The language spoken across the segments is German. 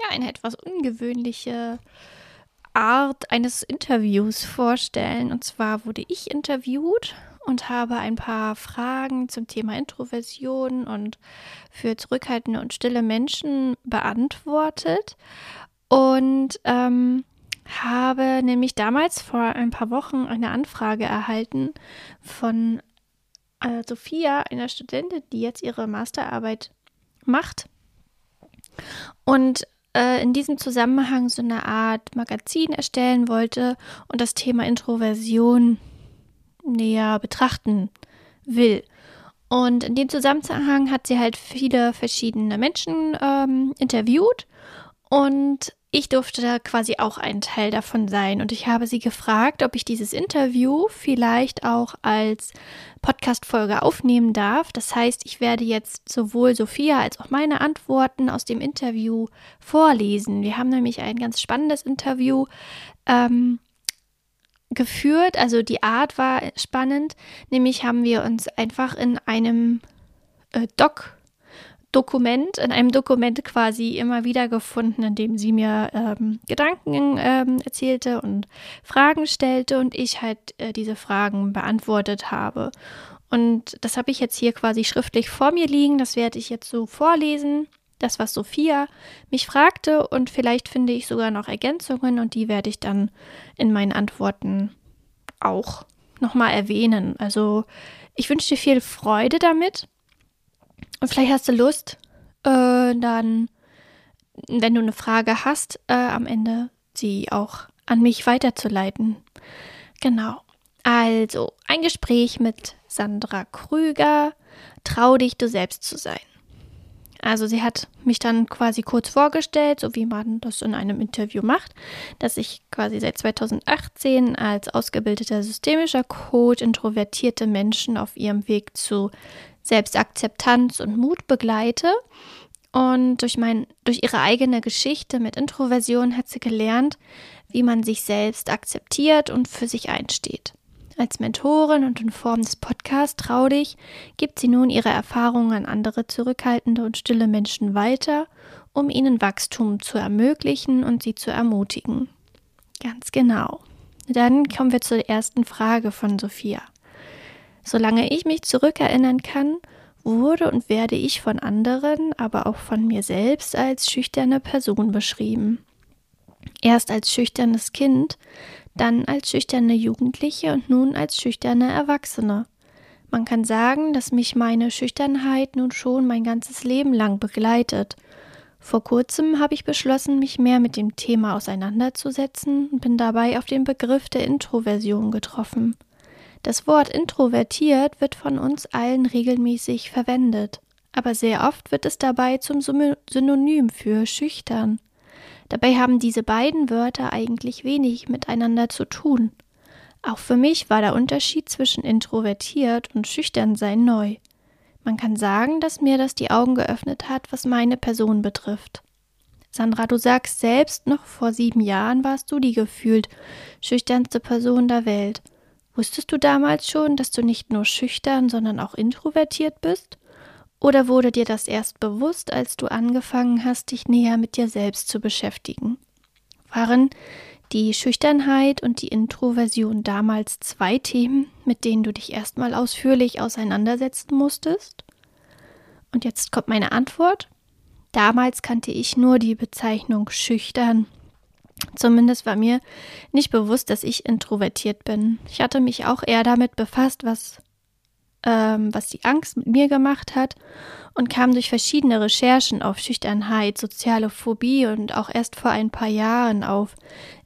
ja, eine etwas ungewöhnliche Art eines Interviews vorstellen. Und zwar wurde ich interviewt und habe ein paar Fragen zum Thema Introversion und für zurückhaltende und stille Menschen beantwortet. Und ähm, habe nämlich damals vor ein paar Wochen eine Anfrage erhalten von äh, Sophia, einer Studentin, die jetzt ihre Masterarbeit macht. Und äh, in diesem Zusammenhang so eine Art Magazin erstellen wollte und das Thema Introversion näher betrachten will. Und in dem Zusammenhang hat sie halt viele verschiedene Menschen ähm, interviewt und ich durfte da quasi auch ein Teil davon sein und ich habe sie gefragt, ob ich dieses Interview vielleicht auch als Podcast-Folge aufnehmen darf. Das heißt, ich werde jetzt sowohl Sophia als auch meine Antworten aus dem Interview vorlesen. Wir haben nämlich ein ganz spannendes Interview ähm, geführt. Also die Art war spannend. Nämlich haben wir uns einfach in einem äh, Doc Dokument, in einem Dokument quasi immer wieder gefunden, in dem sie mir ähm, Gedanken ähm, erzählte und Fragen stellte und ich halt äh, diese Fragen beantwortet habe. Und das habe ich jetzt hier quasi schriftlich vor mir liegen. Das werde ich jetzt so vorlesen. Das, was Sophia mich fragte und vielleicht finde ich sogar noch Ergänzungen und die werde ich dann in meinen Antworten auch nochmal erwähnen. Also ich wünsche dir viel Freude damit. Und vielleicht hast du Lust, äh, dann, wenn du eine Frage hast, äh, am Ende sie auch an mich weiterzuleiten. Genau. Also, ein Gespräch mit Sandra Krüger. Trau dich, du selbst zu sein. Also sie hat mich dann quasi kurz vorgestellt, so wie man das in einem Interview macht, dass ich quasi seit 2018 als ausgebildeter systemischer Coach introvertierte Menschen auf ihrem Weg zu Selbstakzeptanz und Mut begleite. Und durch, mein, durch ihre eigene Geschichte mit Introversion hat sie gelernt, wie man sich selbst akzeptiert und für sich einsteht. Als Mentorin und in Form des Podcasts Trau dich gibt sie nun ihre Erfahrungen an andere zurückhaltende und stille Menschen weiter, um ihnen Wachstum zu ermöglichen und sie zu ermutigen. Ganz genau. Dann kommen wir zur ersten Frage von Sophia. Solange ich mich zurückerinnern kann, wurde und werde ich von anderen, aber auch von mir selbst als schüchterne Person beschrieben. Erst als schüchternes Kind, dann als schüchterne Jugendliche und nun als schüchterne Erwachsene. Man kann sagen, dass mich meine Schüchternheit nun schon mein ganzes Leben lang begleitet. Vor kurzem habe ich beschlossen, mich mehr mit dem Thema auseinanderzusetzen und bin dabei auf den Begriff der Introversion getroffen. Das Wort introvertiert wird von uns allen regelmäßig verwendet, aber sehr oft wird es dabei zum Synonym für schüchtern. Dabei haben diese beiden Wörter eigentlich wenig miteinander zu tun. Auch für mich war der Unterschied zwischen introvertiert und schüchtern sein neu. Man kann sagen, dass mir das die Augen geöffnet hat, was meine Person betrifft. Sandra, du sagst selbst, noch vor sieben Jahren warst du die gefühlt schüchternste Person der Welt. Wusstest du damals schon, dass du nicht nur schüchtern, sondern auch introvertiert bist? Oder wurde dir das erst bewusst, als du angefangen hast, dich näher mit dir selbst zu beschäftigen? Waren die Schüchternheit und die Introversion damals zwei Themen, mit denen du dich erstmal ausführlich auseinandersetzen musstest? Und jetzt kommt meine Antwort. Damals kannte ich nur die Bezeichnung schüchtern Zumindest war mir nicht bewusst, dass ich introvertiert bin. Ich hatte mich auch eher damit befasst, was, ähm, was die Angst mit mir gemacht hat und kam durch verschiedene Recherchen auf Schüchternheit, soziale Phobie und auch erst vor ein paar Jahren auf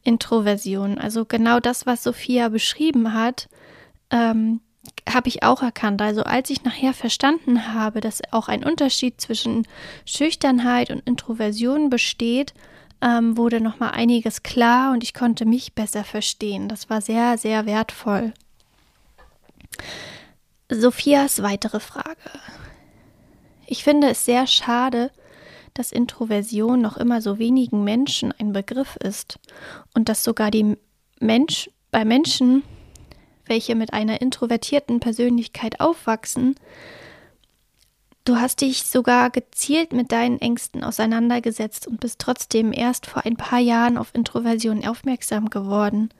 Introversion. Also genau das, was Sophia beschrieben hat, ähm, habe ich auch erkannt. Also als ich nachher verstanden habe, dass auch ein Unterschied zwischen Schüchternheit und Introversion besteht, ähm, wurde noch mal einiges klar und ich konnte mich besser verstehen. Das war sehr, sehr wertvoll. Sophias weitere Frage. Ich finde es sehr schade, dass Introversion noch immer so wenigen Menschen ein Begriff ist und dass sogar die Mensch bei Menschen, welche mit einer introvertierten Persönlichkeit aufwachsen, du hast dich sogar gezielt mit deinen Ängsten auseinandergesetzt und bist trotzdem erst vor ein paar Jahren auf Introversion aufmerksam geworden.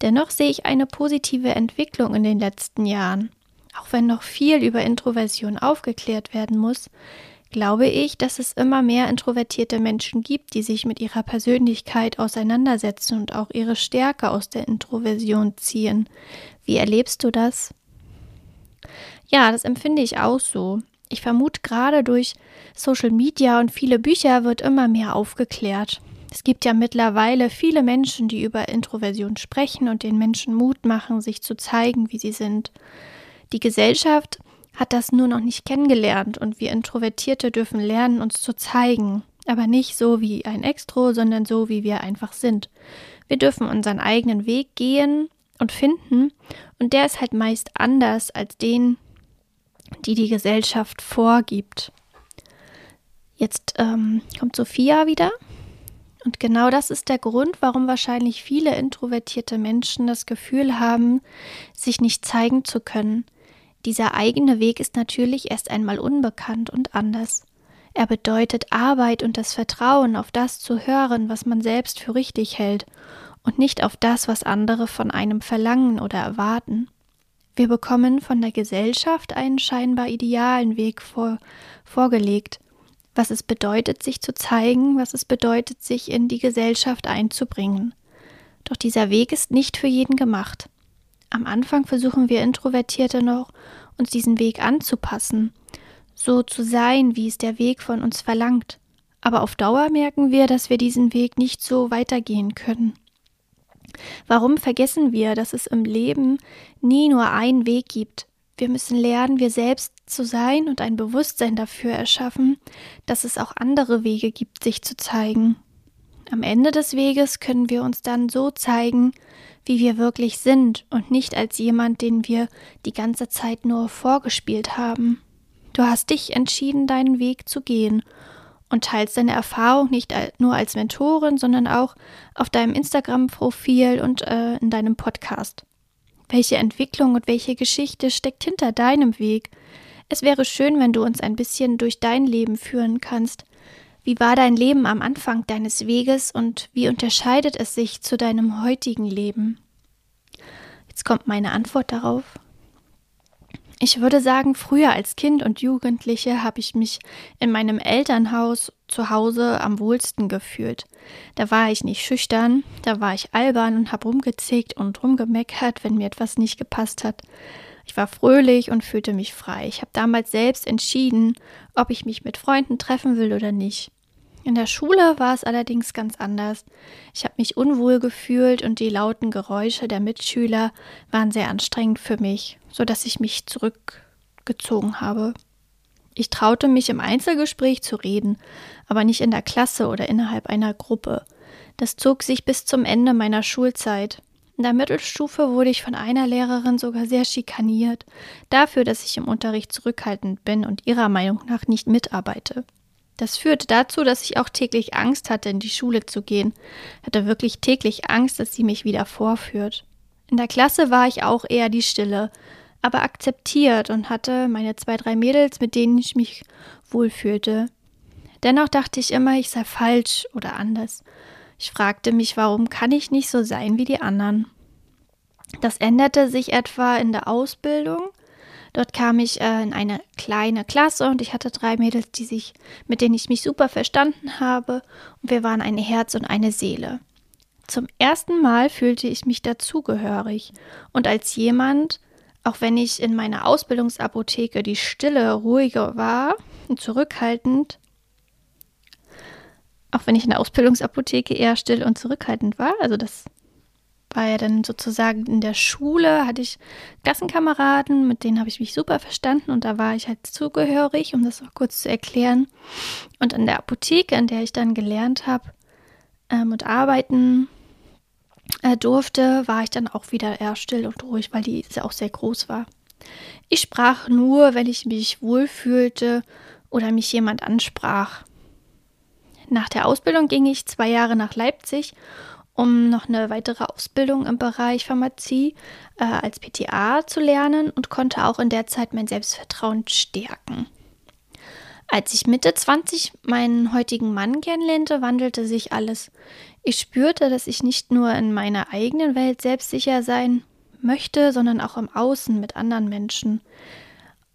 Dennoch sehe ich eine positive Entwicklung in den letzten Jahren. Auch wenn noch viel über Introversion aufgeklärt werden muss, glaube ich, dass es immer mehr introvertierte Menschen gibt, die sich mit ihrer Persönlichkeit auseinandersetzen und auch ihre Stärke aus der Introversion ziehen. Wie erlebst du das? Ja, das empfinde ich auch so. Ich vermute, gerade durch Social Media und viele Bücher wird immer mehr aufgeklärt. Es gibt ja mittlerweile viele Menschen, die über Introversion sprechen und den Menschen Mut machen, sich zu zeigen, wie sie sind. Die Gesellschaft hat das nur noch nicht kennengelernt und wir Introvertierte dürfen lernen, uns zu zeigen, aber nicht so wie ein Extro, sondern so wie wir einfach sind. Wir dürfen unseren eigenen Weg gehen und finden und der ist halt meist anders als den, die die Gesellschaft vorgibt. Jetzt ähm, kommt Sophia wieder. Und genau das ist der Grund, warum wahrscheinlich viele introvertierte Menschen das Gefühl haben, sich nicht zeigen zu können, dieser eigene Weg ist natürlich erst einmal unbekannt und anders. Er bedeutet Arbeit und das Vertrauen auf das zu hören, was man selbst für richtig hält, und nicht auf das, was andere von einem verlangen oder erwarten. Wir bekommen von der Gesellschaft einen scheinbar idealen Weg vor, vorgelegt, was es bedeutet, sich zu zeigen, was es bedeutet, sich in die Gesellschaft einzubringen. Doch dieser Weg ist nicht für jeden gemacht. Am Anfang versuchen wir Introvertierte noch, uns diesen Weg anzupassen, so zu sein, wie es der Weg von uns verlangt. Aber auf Dauer merken wir, dass wir diesen Weg nicht so weitergehen können. Warum vergessen wir, dass es im Leben nie nur einen Weg gibt? Wir müssen lernen, wir selbst zu sein und ein Bewusstsein dafür erschaffen, dass es auch andere Wege gibt, sich zu zeigen. Am Ende des Weges können wir uns dann so zeigen, wie wir wirklich sind und nicht als jemand, den wir die ganze Zeit nur vorgespielt haben. Du hast dich entschieden, deinen Weg zu gehen und teilst deine Erfahrung nicht nur als Mentorin, sondern auch auf deinem Instagram-Profil und äh, in deinem Podcast. Welche Entwicklung und welche Geschichte steckt hinter deinem Weg? Es wäre schön, wenn du uns ein bisschen durch dein Leben führen kannst. Wie war dein Leben am Anfang deines Weges und wie unterscheidet es sich zu deinem heutigen Leben? Jetzt kommt meine Antwort darauf. Ich würde sagen, früher als Kind und Jugendliche habe ich mich in meinem Elternhaus zu Hause am wohlsten gefühlt. Da war ich nicht schüchtern, da war ich albern und habe rumgezickt und rumgemeckert, wenn mir etwas nicht gepasst hat. Ich war fröhlich und fühlte mich frei. Ich habe damals selbst entschieden, ob ich mich mit Freunden treffen will oder nicht. In der Schule war es allerdings ganz anders. Ich habe mich unwohl gefühlt und die lauten Geräusche der Mitschüler waren sehr anstrengend für mich, so dass ich mich zurückgezogen habe. Ich traute mich im Einzelgespräch zu reden, aber nicht in der Klasse oder innerhalb einer Gruppe. Das zog sich bis zum Ende meiner Schulzeit. In der Mittelstufe wurde ich von einer Lehrerin sogar sehr schikaniert, dafür, dass ich im Unterricht zurückhaltend bin und ihrer Meinung nach nicht mitarbeite. Das führte dazu, dass ich auch täglich Angst hatte, in die Schule zu gehen. Hatte wirklich täglich Angst, dass sie mich wieder vorführt. In der Klasse war ich auch eher die Stille, aber akzeptiert und hatte meine zwei, drei Mädels, mit denen ich mich wohlfühlte. Dennoch dachte ich immer, ich sei falsch oder anders. Ich fragte mich, warum kann ich nicht so sein wie die anderen? Das änderte sich etwa in der Ausbildung. Dort kam ich äh, in eine kleine Klasse und ich hatte drei Mädels, die sich, mit denen ich mich super verstanden habe und wir waren ein Herz und eine Seele. Zum ersten Mal fühlte ich mich dazugehörig und als jemand, auch wenn ich in meiner Ausbildungsapotheke die Stille ruhiger war und zurückhaltend, auch wenn ich in der Ausbildungsapotheke eher still und zurückhaltend war. Also das war ja dann sozusagen in der Schule, hatte ich Klassenkameraden, mit denen habe ich mich super verstanden und da war ich halt zugehörig, um das auch kurz zu erklären. Und in der Apotheke, in der ich dann gelernt habe ähm, und arbeiten äh, durfte, war ich dann auch wieder eher still und ruhig, weil die auch sehr groß war. Ich sprach nur, wenn ich mich wohlfühlte oder mich jemand ansprach. Nach der Ausbildung ging ich zwei Jahre nach Leipzig um noch eine weitere Ausbildung im Bereich Pharmazie äh, als PTA zu lernen und konnte auch in der Zeit mein Selbstvertrauen stärken. Als ich Mitte 20 meinen heutigen Mann kennenlernte, wandelte sich alles. Ich spürte, dass ich nicht nur in meiner eigenen Welt selbstsicher sein möchte, sondern auch im Außen mit anderen Menschen.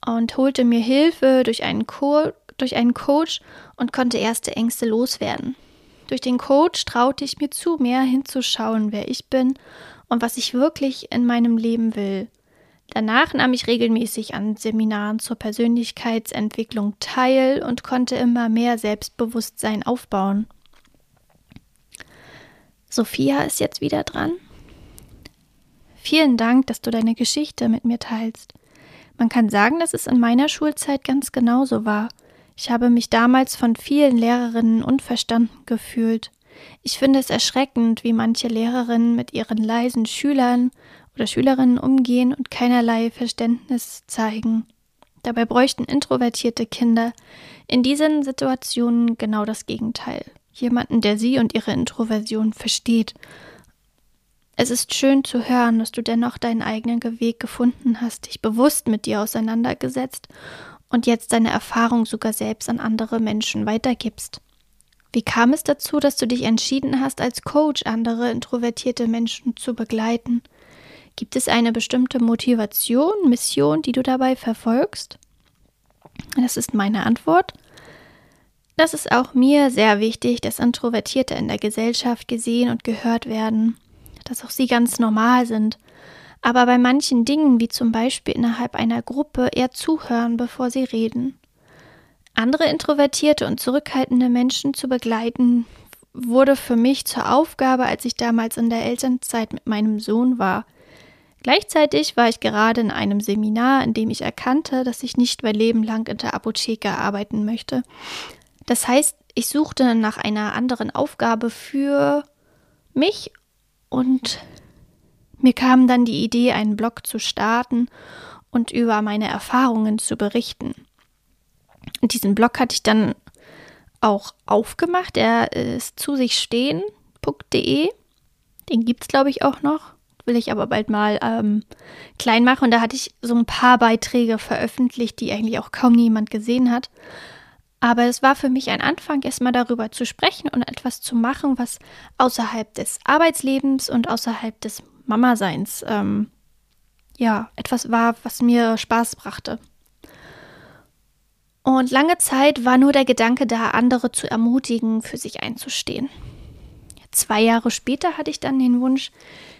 Und holte mir Hilfe durch einen, Co durch einen Coach und konnte erste Ängste loswerden. Durch den Coach traute ich mir zu, mehr hinzuschauen, wer ich bin und was ich wirklich in meinem Leben will. Danach nahm ich regelmäßig an Seminaren zur Persönlichkeitsentwicklung teil und konnte immer mehr Selbstbewusstsein aufbauen. Sophia ist jetzt wieder dran. Vielen Dank, dass du deine Geschichte mit mir teilst. Man kann sagen, dass es in meiner Schulzeit ganz genauso war. Ich habe mich damals von vielen Lehrerinnen unverstanden gefühlt. Ich finde es erschreckend, wie manche Lehrerinnen mit ihren leisen Schülern oder Schülerinnen umgehen und keinerlei Verständnis zeigen. Dabei bräuchten introvertierte Kinder in diesen Situationen genau das Gegenteil. Jemanden, der sie und ihre Introversion versteht. Es ist schön zu hören, dass du dennoch deinen eigenen Weg gefunden hast, dich bewusst mit dir auseinandergesetzt und jetzt deine Erfahrung sogar selbst an andere Menschen weitergibst. Wie kam es dazu, dass du dich entschieden hast, als Coach andere introvertierte Menschen zu begleiten? Gibt es eine bestimmte Motivation, Mission, die du dabei verfolgst? Das ist meine Antwort. Das ist auch mir sehr wichtig, dass Introvertierte in der Gesellschaft gesehen und gehört werden, dass auch sie ganz normal sind aber bei manchen Dingen, wie zum Beispiel innerhalb einer Gruppe, eher zuhören, bevor sie reden. Andere introvertierte und zurückhaltende Menschen zu begleiten, wurde für mich zur Aufgabe, als ich damals in der Elternzeit mit meinem Sohn war. Gleichzeitig war ich gerade in einem Seminar, in dem ich erkannte, dass ich nicht mein Leben lang in der Apotheke arbeiten möchte. Das heißt, ich suchte nach einer anderen Aufgabe für mich und mir kam dann die Idee, einen Blog zu starten und über meine Erfahrungen zu berichten. Und diesen Blog hatte ich dann auch aufgemacht. Er ist zu sich stehen.de. Den gibt es, glaube ich, auch noch. Will ich aber bald mal ähm, klein machen. Und da hatte ich so ein paar Beiträge veröffentlicht, die eigentlich auch kaum niemand gesehen hat. Aber es war für mich ein Anfang, erstmal darüber zu sprechen und etwas zu machen, was außerhalb des Arbeitslebens und außerhalb des Mama-Seins ähm, ja etwas war, was mir Spaß brachte. Und lange Zeit war nur der Gedanke da, andere zu ermutigen, für sich einzustehen. Zwei Jahre später hatte ich dann den Wunsch,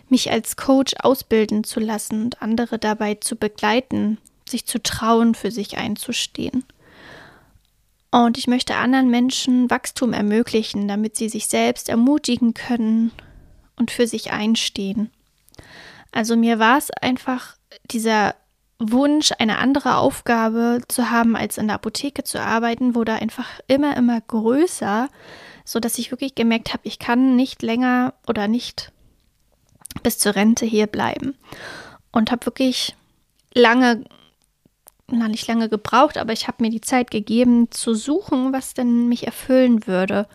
mich als Coach ausbilden zu lassen und andere dabei zu begleiten, sich zu trauen, für sich einzustehen. Und ich möchte anderen Menschen Wachstum ermöglichen, damit sie sich selbst ermutigen können und für sich einstehen. Also mir war es einfach dieser Wunsch, eine andere Aufgabe zu haben, als in der Apotheke zu arbeiten, wurde einfach immer, immer größer, so dass ich wirklich gemerkt habe, ich kann nicht länger oder nicht bis zur Rente hier bleiben. Und habe wirklich lange, na nicht lange gebraucht, aber ich habe mir die Zeit gegeben zu suchen, was denn mich erfüllen würde.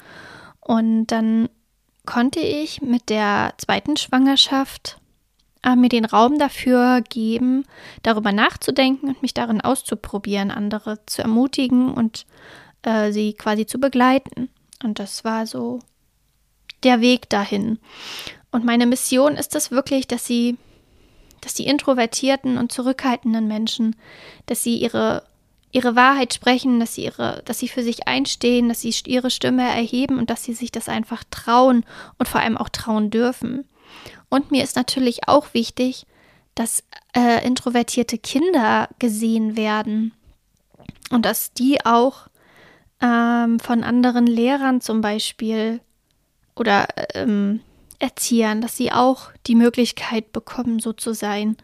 Und dann konnte ich mit der zweiten Schwangerschaft äh, mir den Raum dafür geben, darüber nachzudenken und mich darin auszuprobieren, andere zu ermutigen und äh, sie quasi zu begleiten. Und das war so der Weg dahin. Und meine Mission ist es wirklich, dass sie, dass die introvertierten und zurückhaltenden Menschen, dass sie ihre ihre Wahrheit sprechen, dass sie ihre, dass sie für sich einstehen, dass sie ihre Stimme erheben und dass sie sich das einfach trauen und vor allem auch trauen dürfen. Und mir ist natürlich auch wichtig, dass äh, introvertierte Kinder gesehen werden und dass die auch ähm, von anderen Lehrern zum Beispiel oder ähm, Erziehern, dass sie auch die Möglichkeit bekommen, so zu sein,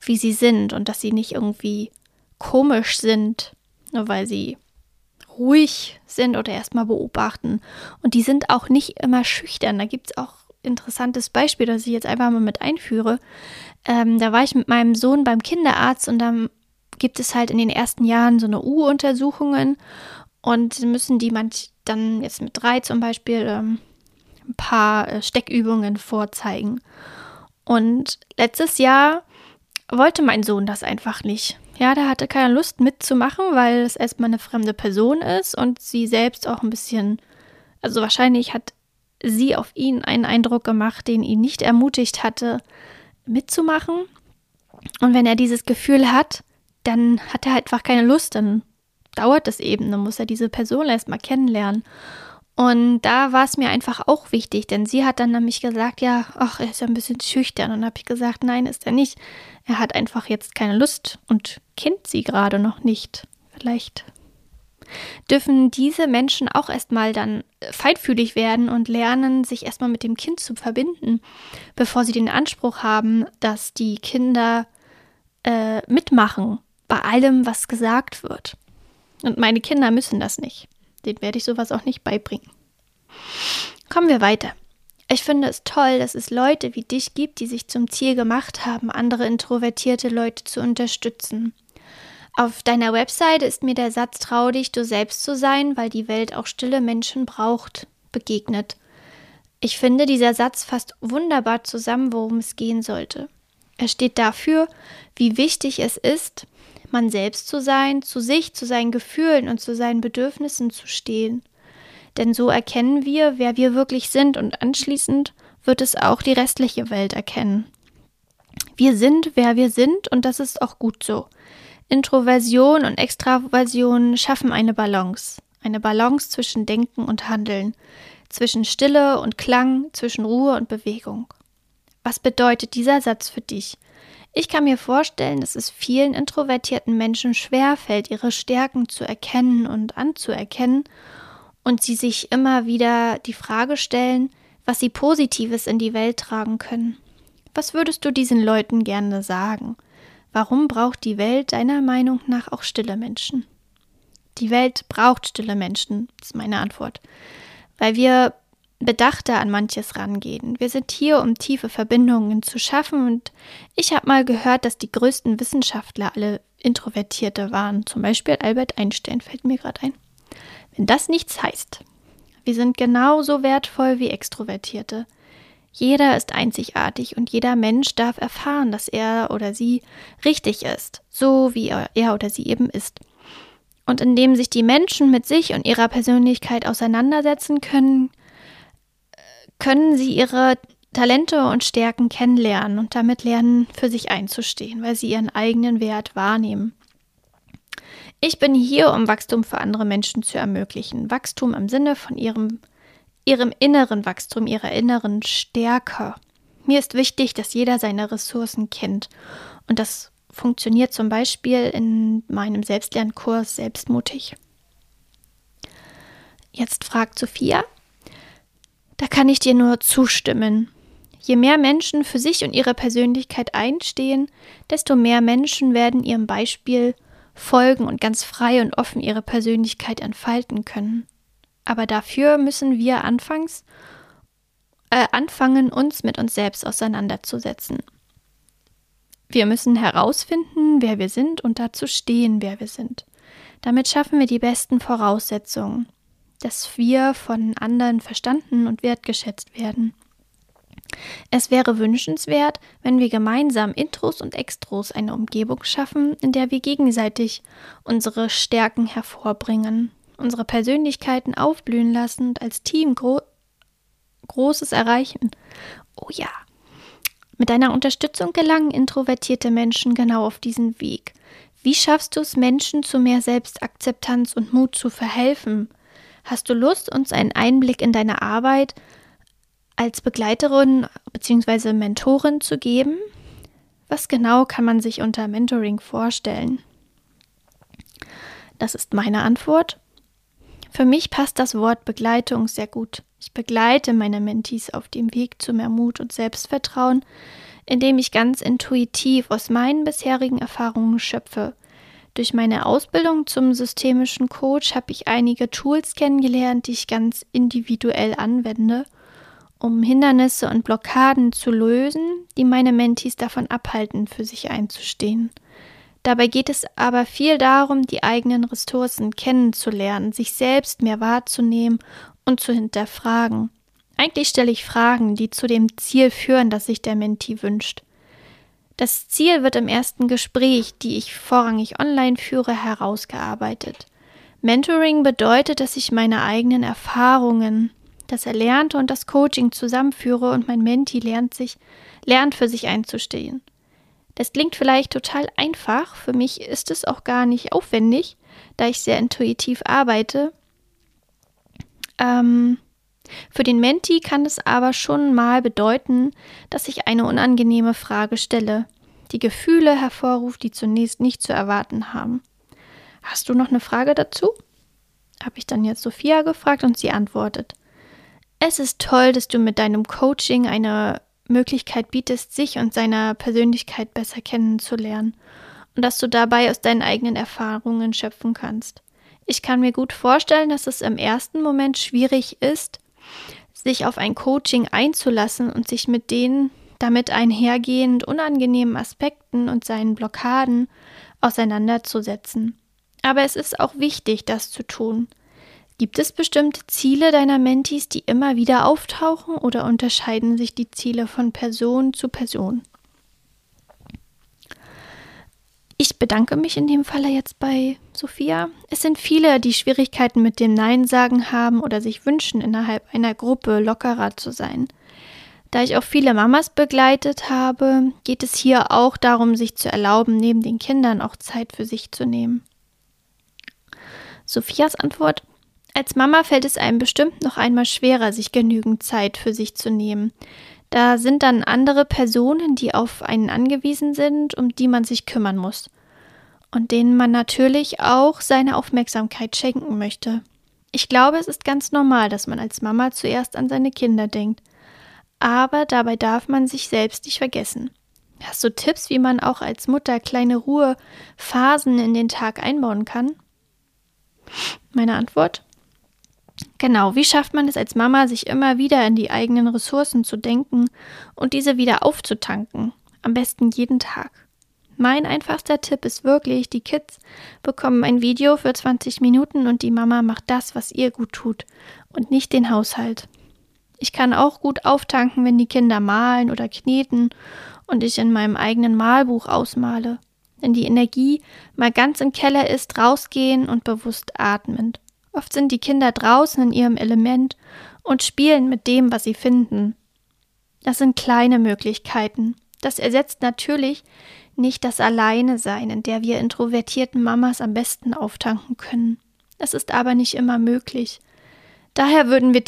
wie sie sind und dass sie nicht irgendwie komisch sind, nur weil sie ruhig sind oder erstmal beobachten. Und die sind auch nicht immer schüchtern. Da gibt es auch interessantes Beispiel, das ich jetzt einfach mal mit einführe. Ähm, da war ich mit meinem Sohn beim Kinderarzt und dann gibt es halt in den ersten Jahren so eine U-Untersuchungen und müssen die manch dann jetzt mit drei zum Beispiel ähm, ein paar äh, Steckübungen vorzeigen. Und letztes Jahr wollte mein Sohn das einfach nicht. Ja, der hatte keine Lust mitzumachen, weil es erstmal eine fremde Person ist und sie selbst auch ein bisschen, also wahrscheinlich hat sie auf ihn einen Eindruck gemacht, den ihn nicht ermutigt hatte, mitzumachen. Und wenn er dieses Gefühl hat, dann hat er einfach keine Lust, dann dauert es eben, dann muss er diese Person erstmal kennenlernen. Und da war es mir einfach auch wichtig, denn sie hat dann nämlich gesagt, ja, ach, er ist ja ein bisschen schüchtern. Und habe ich gesagt, nein, ist er nicht. Er hat einfach jetzt keine Lust und kennt sie gerade noch nicht. Vielleicht dürfen diese Menschen auch erstmal dann feinfühlig werden und lernen, sich erstmal mit dem Kind zu verbinden, bevor sie den Anspruch haben, dass die Kinder äh, mitmachen bei allem, was gesagt wird. Und meine Kinder müssen das nicht. Den werde ich sowas auch nicht beibringen. Kommen wir weiter. Ich finde es toll, dass es Leute wie dich gibt, die sich zum Ziel gemacht haben, andere introvertierte Leute zu unterstützen. Auf deiner Webseite ist mir der Satz Trau dich, du selbst zu sein, weil die Welt auch stille Menschen braucht, begegnet. Ich finde, dieser Satz fasst wunderbar zusammen, worum es gehen sollte. Er steht dafür, wie wichtig es ist, man selbst zu sein, zu sich, zu seinen Gefühlen und zu seinen Bedürfnissen zu stehen. Denn so erkennen wir, wer wir wirklich sind und anschließend wird es auch die restliche Welt erkennen. Wir sind, wer wir sind und das ist auch gut so. Introversion und Extraversion schaffen eine Balance. Eine Balance zwischen Denken und Handeln, zwischen Stille und Klang, zwischen Ruhe und Bewegung. Was bedeutet dieser Satz für dich? Ich kann mir vorstellen, dass es vielen introvertierten Menschen schwerfällt, ihre Stärken zu erkennen und anzuerkennen und sie sich immer wieder die Frage stellen, was sie Positives in die Welt tragen können. Was würdest du diesen Leuten gerne sagen? Warum braucht die Welt deiner Meinung nach auch stille Menschen? Die Welt braucht stille Menschen, ist meine Antwort. Weil wir bedachter an manches rangehen. Wir sind hier, um tiefe Verbindungen zu schaffen und ich habe mal gehört, dass die größten Wissenschaftler alle Introvertierte waren. Zum Beispiel Albert Einstein fällt mir gerade ein. Wenn das nichts heißt, wir sind genauso wertvoll wie Extrovertierte. Jeder ist einzigartig und jeder Mensch darf erfahren, dass er oder sie richtig ist, so wie er oder sie eben ist. Und indem sich die Menschen mit sich und ihrer Persönlichkeit auseinandersetzen können, können sie ihre Talente und Stärken kennenlernen und damit lernen, für sich einzustehen, weil sie ihren eigenen Wert wahrnehmen. Ich bin hier, um Wachstum für andere Menschen zu ermöglichen. Wachstum im Sinne von ihrem, ihrem inneren Wachstum, ihrer inneren Stärke. Mir ist wichtig, dass jeder seine Ressourcen kennt. Und das funktioniert zum Beispiel in meinem Selbstlernkurs Selbstmutig. Jetzt fragt Sophia, da kann ich dir nur zustimmen. Je mehr Menschen für sich und ihre Persönlichkeit einstehen, desto mehr Menschen werden ihrem Beispiel folgen und ganz frei und offen ihre Persönlichkeit entfalten können. Aber dafür müssen wir anfangs äh, anfangen, uns mit uns selbst auseinanderzusetzen. Wir müssen herausfinden, wer wir sind und dazu stehen, wer wir sind. Damit schaffen wir die besten Voraussetzungen dass wir von anderen verstanden und wertgeschätzt werden. Es wäre wünschenswert, wenn wir gemeinsam Intros und Extros eine Umgebung schaffen, in der wir gegenseitig unsere Stärken hervorbringen, unsere Persönlichkeiten aufblühen lassen und als Team Gro Großes erreichen. Oh ja. Mit deiner Unterstützung gelangen introvertierte Menschen genau auf diesen Weg. Wie schaffst du es, Menschen zu mehr Selbstakzeptanz und Mut zu verhelfen? Hast du Lust, uns einen Einblick in deine Arbeit als Begleiterin bzw. Mentorin zu geben? Was genau kann man sich unter Mentoring vorstellen? Das ist meine Antwort. Für mich passt das Wort Begleitung sehr gut. Ich begleite meine Mentees auf dem Weg zu mehr Mut und Selbstvertrauen, indem ich ganz intuitiv aus meinen bisherigen Erfahrungen schöpfe. Durch meine Ausbildung zum systemischen Coach habe ich einige Tools kennengelernt, die ich ganz individuell anwende, um Hindernisse und Blockaden zu lösen, die meine Mentees davon abhalten, für sich einzustehen. Dabei geht es aber viel darum, die eigenen Ressourcen kennenzulernen, sich selbst mehr wahrzunehmen und zu hinterfragen. Eigentlich stelle ich Fragen, die zu dem Ziel führen, das sich der Menti wünscht. Das Ziel wird im ersten Gespräch, die ich vorrangig online führe, herausgearbeitet. Mentoring bedeutet, dass ich meine eigenen Erfahrungen, das Erlernte und das Coaching zusammenführe und mein Menti lernt sich, lernt für sich einzustehen. Das klingt vielleicht total einfach, für mich ist es auch gar nicht aufwendig, da ich sehr intuitiv arbeite. Ähm, für den Menti kann es aber schon mal bedeuten, dass ich eine unangenehme Frage stelle, die Gefühle hervorruft, die zunächst nicht zu erwarten haben. Hast du noch eine Frage dazu? habe ich dann jetzt Sophia gefragt und sie antwortet. Es ist toll, dass du mit deinem Coaching eine Möglichkeit bietest, sich und seiner Persönlichkeit besser kennenzulernen und dass du dabei aus deinen eigenen Erfahrungen schöpfen kannst. Ich kann mir gut vorstellen, dass es im ersten Moment schwierig ist, sich auf ein Coaching einzulassen und sich mit den damit einhergehend unangenehmen Aspekten und seinen Blockaden auseinanderzusetzen. Aber es ist auch wichtig, das zu tun. Gibt es bestimmte Ziele deiner Mentis, die immer wieder auftauchen oder unterscheiden sich die Ziele von Person zu Person? Ich bedanke mich in dem Falle jetzt bei Sophia. Es sind viele, die Schwierigkeiten mit dem Nein sagen haben oder sich wünschen, innerhalb einer Gruppe lockerer zu sein. Da ich auch viele Mamas begleitet habe, geht es hier auch darum, sich zu erlauben, neben den Kindern auch Zeit für sich zu nehmen. Sophias Antwort Als Mama fällt es einem bestimmt noch einmal schwerer, sich genügend Zeit für sich zu nehmen. Da sind dann andere Personen, die auf einen angewiesen sind, um die man sich kümmern muss. Und denen man natürlich auch seine Aufmerksamkeit schenken möchte. Ich glaube, es ist ganz normal, dass man als Mama zuerst an seine Kinder denkt. Aber dabei darf man sich selbst nicht vergessen. Hast du Tipps, wie man auch als Mutter kleine Ruhephasen in den Tag einbauen kann? Meine Antwort? Genau, wie schafft man es als Mama, sich immer wieder in die eigenen Ressourcen zu denken und diese wieder aufzutanken? Am besten jeden Tag. Mein einfachster Tipp ist wirklich, die Kids bekommen ein Video für 20 Minuten und die Mama macht das, was ihr gut tut und nicht den Haushalt. Ich kann auch gut auftanken, wenn die Kinder malen oder kneten und ich in meinem eigenen Malbuch ausmale. Wenn die Energie mal ganz im Keller ist, rausgehen und bewusst atmen. Oft sind die Kinder draußen in ihrem Element und spielen mit dem, was sie finden. Das sind kleine Möglichkeiten. Das ersetzt natürlich nicht das Alleine-Sein, in der wir introvertierten Mamas am besten auftanken können. Das ist aber nicht immer möglich. Daher würden wir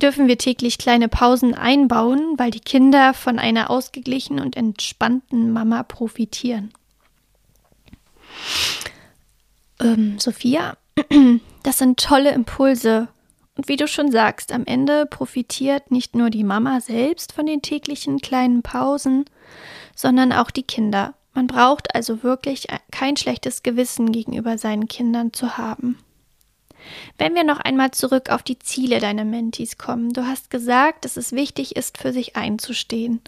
dürfen wir täglich kleine Pausen einbauen, weil die Kinder von einer ausgeglichenen und entspannten Mama profitieren. Ähm, Sophia, das sind tolle Impulse. Und wie du schon sagst, am Ende profitiert nicht nur die Mama selbst von den täglichen kleinen Pausen, sondern auch die Kinder. Man braucht also wirklich kein schlechtes Gewissen gegenüber seinen Kindern zu haben. Wenn wir noch einmal zurück auf die Ziele deiner Mentis kommen, du hast gesagt, dass es wichtig ist, für sich einzustehen.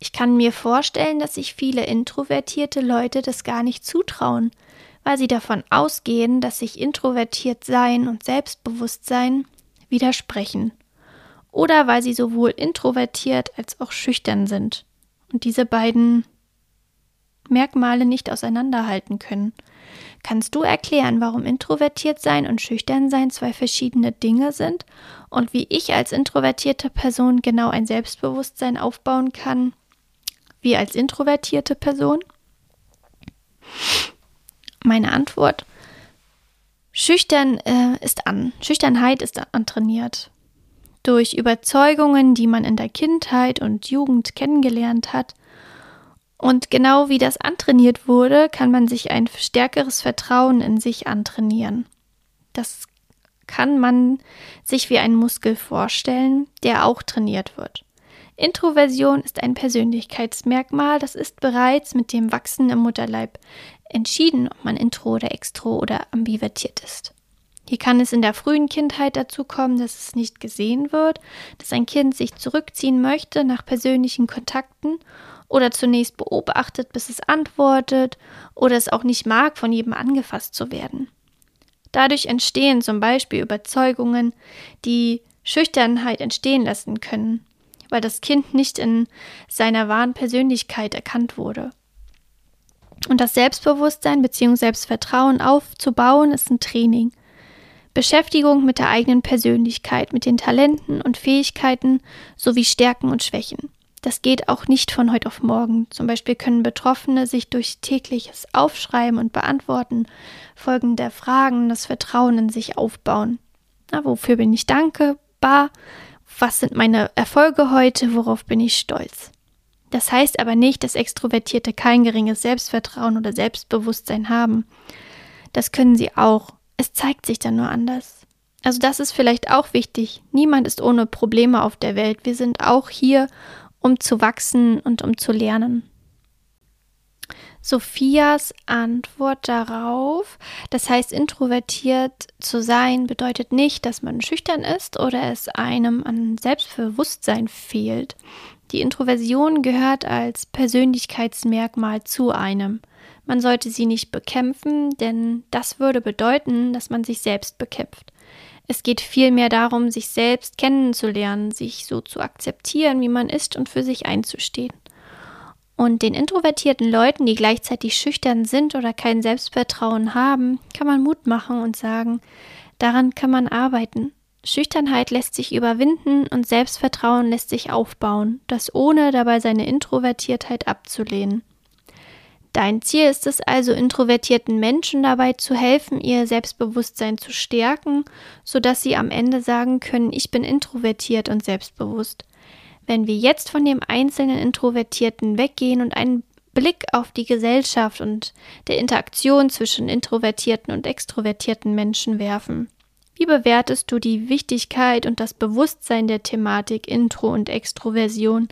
Ich kann mir vorstellen, dass sich viele introvertierte Leute das gar nicht zutrauen, weil sie davon ausgehen, dass sich introvertiert sein und Selbstbewusstsein widersprechen. Oder weil sie sowohl introvertiert als auch schüchtern sind und diese beiden Merkmale nicht auseinanderhalten können. Kannst du erklären, warum introvertiert sein und schüchtern sein zwei verschiedene Dinge sind und wie ich als introvertierte Person genau ein Selbstbewusstsein aufbauen kann, wie als introvertierte Person? Meine Antwort: Schüchtern äh, ist an. Schüchternheit ist antrainiert. Durch Überzeugungen, die man in der Kindheit und Jugend kennengelernt hat, und genau wie das antrainiert wurde, kann man sich ein stärkeres Vertrauen in sich antrainieren. Das kann man sich wie einen Muskel vorstellen, der auch trainiert wird. Introversion ist ein Persönlichkeitsmerkmal, das ist bereits mit dem Wachsen im Mutterleib entschieden, ob man intro oder extro oder ambivertiert ist. Hier kann es in der frühen Kindheit dazu kommen, dass es nicht gesehen wird, dass ein Kind sich zurückziehen möchte nach persönlichen Kontakten oder zunächst beobachtet, bis es antwortet oder es auch nicht mag, von jedem angefasst zu werden. Dadurch entstehen zum Beispiel Überzeugungen, die Schüchternheit entstehen lassen können, weil das Kind nicht in seiner wahren Persönlichkeit erkannt wurde. Und das Selbstbewusstsein bzw. Selbstvertrauen aufzubauen ist ein Training. Beschäftigung mit der eigenen Persönlichkeit, mit den Talenten und Fähigkeiten sowie Stärken und Schwächen. Das geht auch nicht von heute auf morgen. Zum Beispiel können Betroffene sich durch tägliches Aufschreiben und Beantworten folgender Fragen das Vertrauen in sich aufbauen. Na, wofür bin ich dankbar? Was sind meine Erfolge heute? Worauf bin ich stolz? Das heißt aber nicht, dass Extrovertierte kein geringes Selbstvertrauen oder Selbstbewusstsein haben. Das können sie auch. Es zeigt sich dann nur anders. Also das ist vielleicht auch wichtig. Niemand ist ohne Probleme auf der Welt. Wir sind auch hier, um zu wachsen und um zu lernen. Sophias Antwort darauf, das heißt, introvertiert zu sein, bedeutet nicht, dass man schüchtern ist oder es einem an Selbstbewusstsein fehlt. Die Introversion gehört als Persönlichkeitsmerkmal zu einem. Man sollte sie nicht bekämpfen, denn das würde bedeuten, dass man sich selbst bekämpft. Es geht vielmehr darum, sich selbst kennenzulernen, sich so zu akzeptieren, wie man ist und für sich einzustehen. Und den introvertierten Leuten, die gleichzeitig schüchtern sind oder kein Selbstvertrauen haben, kann man Mut machen und sagen, daran kann man arbeiten. Schüchternheit lässt sich überwinden und Selbstvertrauen lässt sich aufbauen, das ohne dabei seine Introvertiertheit abzulehnen. Dein Ziel ist es also, introvertierten Menschen dabei zu helfen, ihr Selbstbewusstsein zu stärken, sodass sie am Ende sagen können, ich bin introvertiert und selbstbewusst. Wenn wir jetzt von dem einzelnen Introvertierten weggehen und einen Blick auf die Gesellschaft und der Interaktion zwischen introvertierten und extrovertierten Menschen werfen, wie bewertest du die Wichtigkeit und das Bewusstsein der Thematik Intro und Extroversion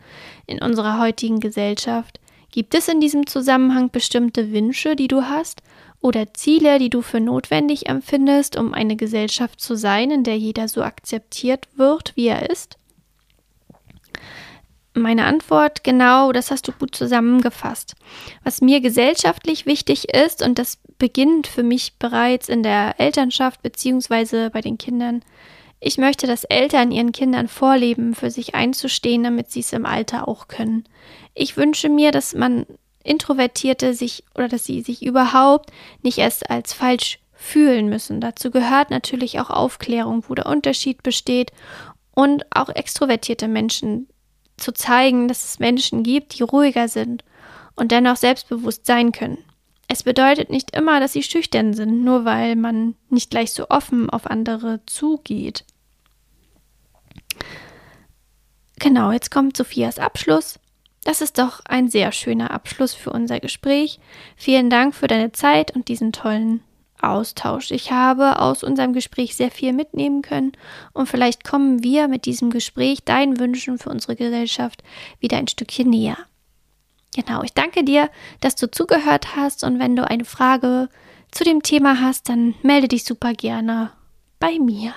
in unserer heutigen Gesellschaft? Gibt es in diesem Zusammenhang bestimmte Wünsche, die du hast oder Ziele, die du für notwendig empfindest, um eine Gesellschaft zu sein, in der jeder so akzeptiert wird, wie er ist? Meine Antwort, genau, das hast du gut zusammengefasst. Was mir gesellschaftlich wichtig ist, und das beginnt für mich bereits in der Elternschaft beziehungsweise bei den Kindern, ich möchte, dass Eltern ihren Kindern vorleben, für sich einzustehen, damit sie es im Alter auch können. Ich wünsche mir, dass man Introvertierte sich oder dass sie sich überhaupt nicht erst als falsch fühlen müssen. Dazu gehört natürlich auch Aufklärung, wo der Unterschied besteht und auch extrovertierte Menschen zu zeigen, dass es Menschen gibt, die ruhiger sind und dennoch selbstbewusst sein können. Es bedeutet nicht immer, dass sie schüchtern sind, nur weil man nicht gleich so offen auf andere zugeht. Genau, jetzt kommt Sophias Abschluss. Das ist doch ein sehr schöner Abschluss für unser Gespräch. Vielen Dank für deine Zeit und diesen tollen Austausch. Ich habe aus unserem Gespräch sehr viel mitnehmen können und vielleicht kommen wir mit diesem Gespräch deinen Wünschen für unsere Gesellschaft wieder ein Stückchen näher. Genau, ich danke dir, dass du zugehört hast und wenn du eine Frage zu dem Thema hast, dann melde dich super gerne bei mir.